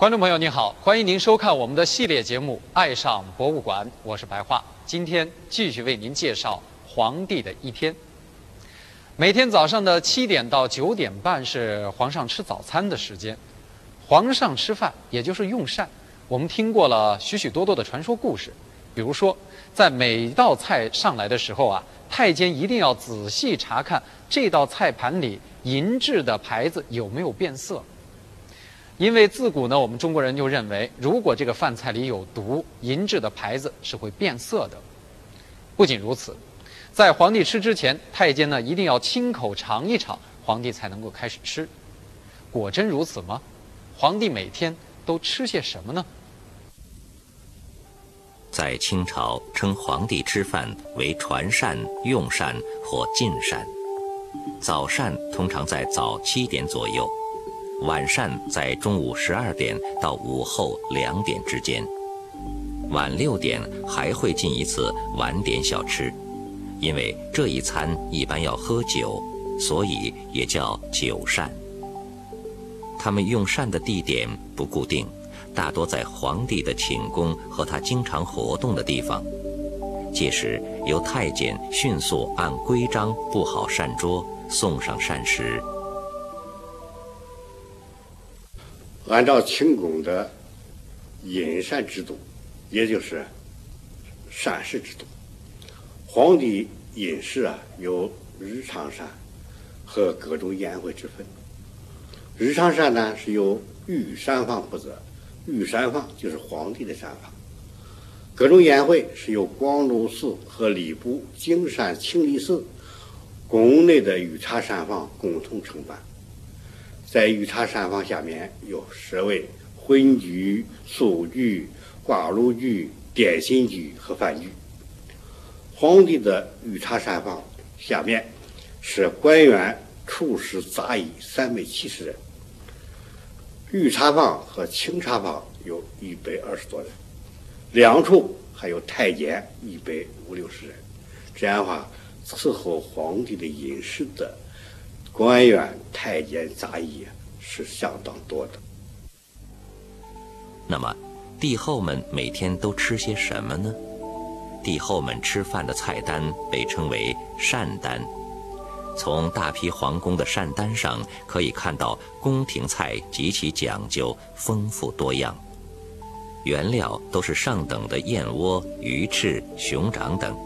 观众朋友您好，欢迎您收看我们的系列节目《爱上博物馆》，我是白桦。今天继续为您介绍皇帝的一天。每天早上的七点到九点半是皇上吃早餐的时间，皇上吃饭也就是用膳。我们听过了许许多多的传说故事，比如说，在每道菜上来的时候啊，太监一定要仔细查看这道菜盘里银质的牌子有没有变色。因为自古呢，我们中国人就认为，如果这个饭菜里有毒，银质的牌子是会变色的。不仅如此，在皇帝吃之前，太监呢一定要亲口尝一尝，皇帝才能够开始吃。果真如此吗？皇帝每天都吃些什么呢？在清朝，称皇帝吃饭为传膳、用膳或进膳。早膳通常在早七点左右。晚膳在中午十二点到午后两点之间，晚六点还会进一次晚点小吃，因为这一餐一般要喝酒，所以也叫酒膳。他们用膳的地点不固定，大多在皇帝的寝宫和他经常活动的地方，届时由太监迅速按规章布好膳桌，送上膳食。按照清宫的饮膳制度，也就是膳食制度，皇帝饮食啊有日常膳和各种宴会之分。日常膳呢是由御膳房负责，御膳房就是皇帝的膳房。各种宴会是由广隆寺和礼部京膳清理寺宫内的御茶膳房共同承办。在御茶膳房下面有设为荤局、素局、挂炉局、点心局和饭局。皇帝的御茶膳房下面是官员、厨师、杂役三百七十人。御茶房和清茶房有一百二十多人，两处还有太监一百五六十人。这样的话，伺候皇帝的饮食的。官员、太监、杂役是相当多的。那么，帝后们每天都吃些什么呢？帝后们吃饭的菜单被称为膳单。从大批皇宫的膳单上可以看到，宫廷菜极其讲究、丰富多样，原料都是上等的燕窝、鱼翅、熊掌等。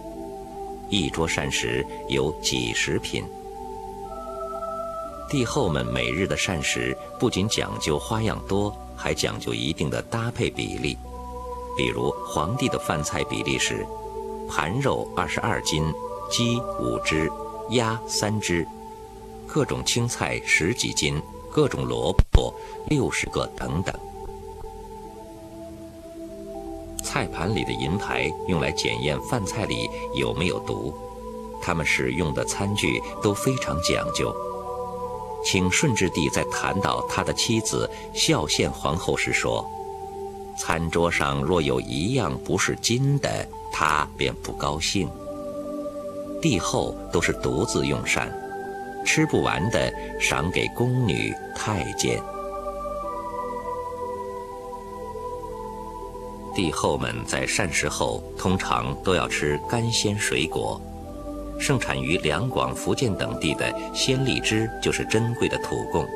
一桌膳食有几十品。帝后们每日的膳食不仅讲究花样多，还讲究一定的搭配比例。比如皇帝的饭菜比例是：盘肉二十二斤，鸡五只，鸭三只，各种青菜十几斤，各种萝卜六十个等等。菜盘里的银牌用来检验饭菜里有没有毒，他们使用的餐具都非常讲究。请顺治帝在谈到他的妻子孝献皇后时说：“餐桌上若有一样不是金的，他便不高兴。”帝后都是独自用膳，吃不完的赏给宫女、太监。帝后们在膳食后通常都要吃干鲜水果。盛产于两广、福建等地的鲜荔枝就是珍贵的土贡。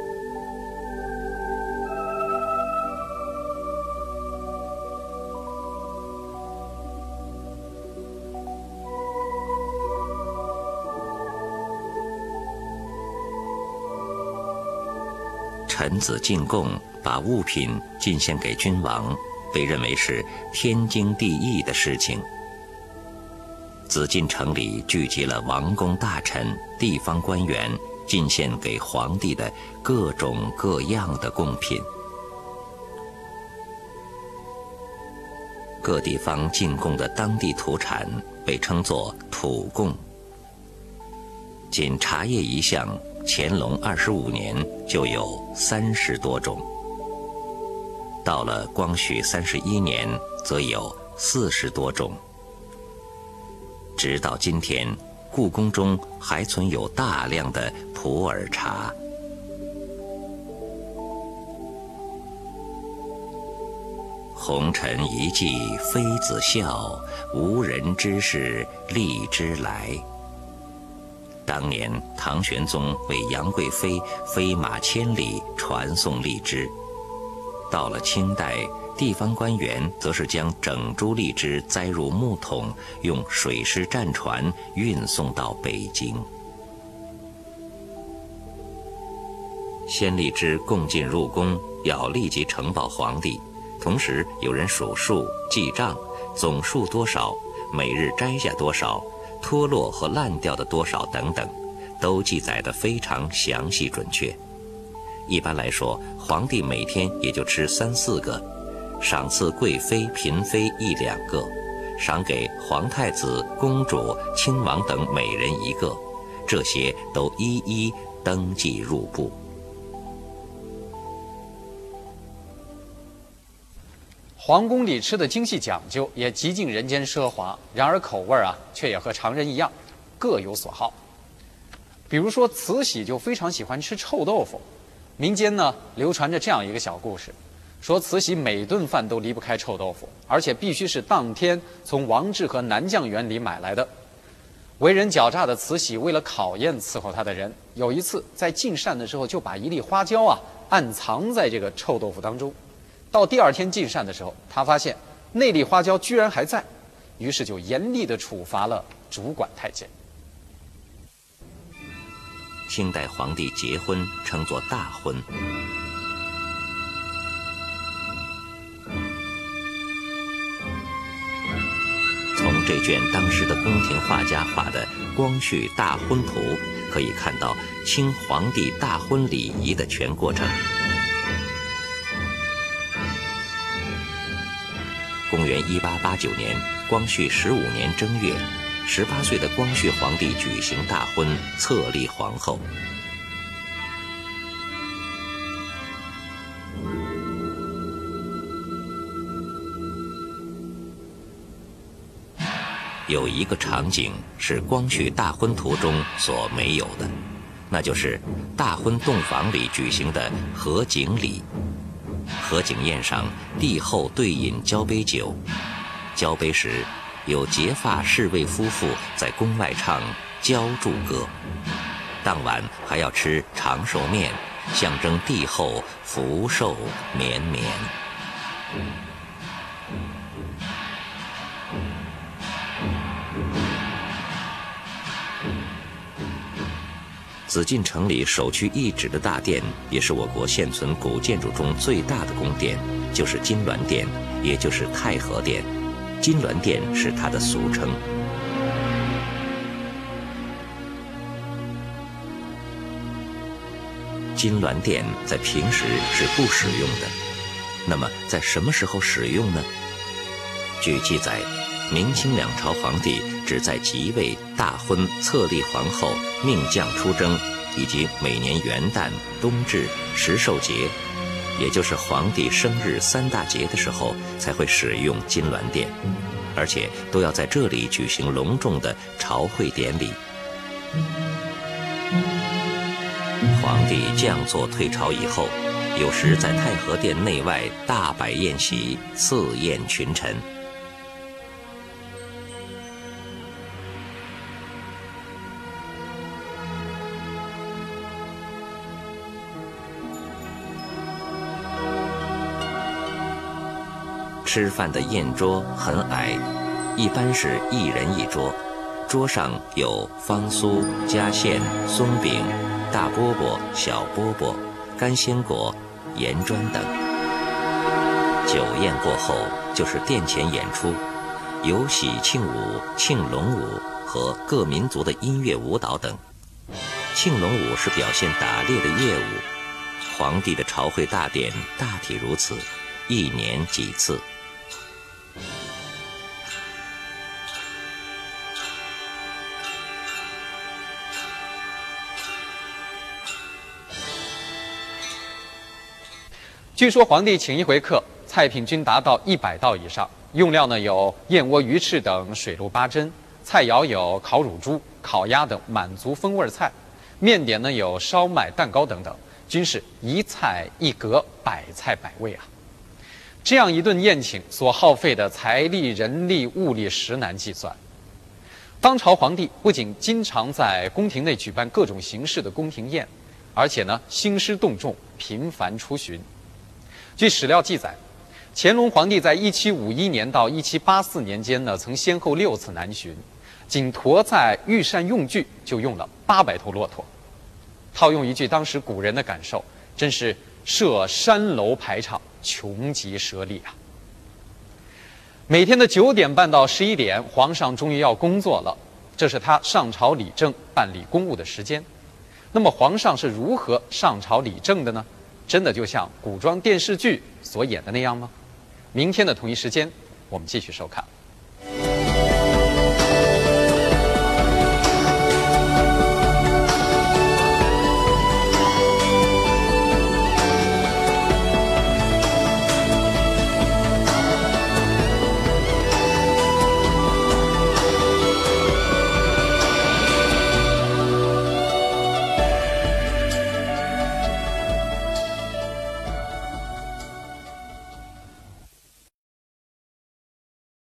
臣子进贡，把物品进献给君王，被认为是天经地义的事情。紫禁城里聚集了王公大臣、地方官员进献给皇帝的各种各样的贡品。各地方进贡的当地土产被称作土贡。仅茶叶一项，乾隆二十五年就有三十多种，到了光绪三十一年，则有四十多种。直到今天，故宫中还存有大量的普洱茶。红尘一骑妃子笑，无人知是荔枝来。当年唐玄宗为杨贵妃飞马千里传送荔枝，到了清代，地方官员则是将整株荔枝栽入木桶，用水师战船运送到北京。鲜荔枝共进入宫，要立即呈报皇帝，同时有人数数记账，总数多少，每日摘下多少。脱落和烂掉的多少等等，都记载得非常详细准确。一般来说，皇帝每天也就吃三四个，赏赐贵妃、嫔妃一两个，赏给皇太子、公主、亲王等每人一个，这些都一一登记入部。皇宫里吃的精细讲究，也极尽人间奢华。然而口味啊，却也和常人一样，各有所好。比如说，慈禧就非常喜欢吃臭豆腐。民间呢，流传着这样一个小故事：说慈禧每顿饭都离不开臭豆腐，而且必须是当天从王致和南酱园里买来的。为人狡诈的慈禧，为了考验伺候她的人，有一次在进膳的时候，就把一粒花椒啊暗藏在这个臭豆腐当中。到第二天进膳的时候，他发现那粒花椒居然还在，于是就严厉地处罚了主管太监。清代皇帝结婚称作大婚。这卷当时的宫廷画家画的《光绪大婚图》可以看到清皇帝大婚礼仪的全过程。公元一八八九年，光绪十五年正月，十八岁的光绪皇帝举行大婚，册立皇后。有一个场景是光绪大婚图中所没有的，那就是大婚洞房里举行的合卺礼。合景宴上，帝后对饮交杯酒，交杯时，有结发侍卫夫妇在宫外唱交祝歌。当晚还要吃长寿面，象征帝后福寿绵绵。紫禁城里首屈一指的大殿，也是我国现存古建筑中最大的宫殿，就是金銮殿，也就是太和殿。金銮殿是它的俗称。金銮殿在平时是不使用的，那么在什么时候使用呢？据记载。明清两朝皇帝只在即位、大婚、册立皇后、命将出征，以及每年元旦、冬至、十寿节，也就是皇帝生日三大节的时候，才会使用金銮殿，而且都要在这里举行隆重的朝会典礼。皇帝降座退朝以后，有时在太和殿内外大摆宴席，赐宴群臣。吃饭的宴桌很矮，一般是一人一桌，桌上有方酥、夹馅、松饼、大饽饽、小饽饽、干鲜果、盐砖等。酒宴过后就是殿前演出，有喜庆舞、庆龙舞和各民族的音乐舞蹈等。庆龙舞是表现打猎的乐舞。皇帝的朝会大典大体如此，一年几次。据说皇帝请一回客，菜品均达到一百道以上，用料呢有燕窝、鱼翅等水陆八珍，菜肴有烤乳猪、烤鸭等满族风味菜，面点呢有烧麦、蛋糕等等，均是一菜一格，百菜百味啊。这样一顿宴请所耗费的财力、人力、物力实难计算。当朝皇帝不仅经常在宫廷内举办各种形式的宫廷宴，而且呢兴师动众，频繁出巡。据史料记载，乾隆皇帝在1751年到1784年间呢，曾先后六次南巡，仅驮载御膳用具就用了八百头骆驼。套用一句当时古人的感受，真是设山楼排场，穷极奢力啊！每天的九点半到十一点，皇上终于要工作了，这是他上朝理政、办理公务的时间。那么，皇上是如何上朝理政的呢？真的就像古装电视剧所演的那样吗？明天的同一时间，我们继续收看。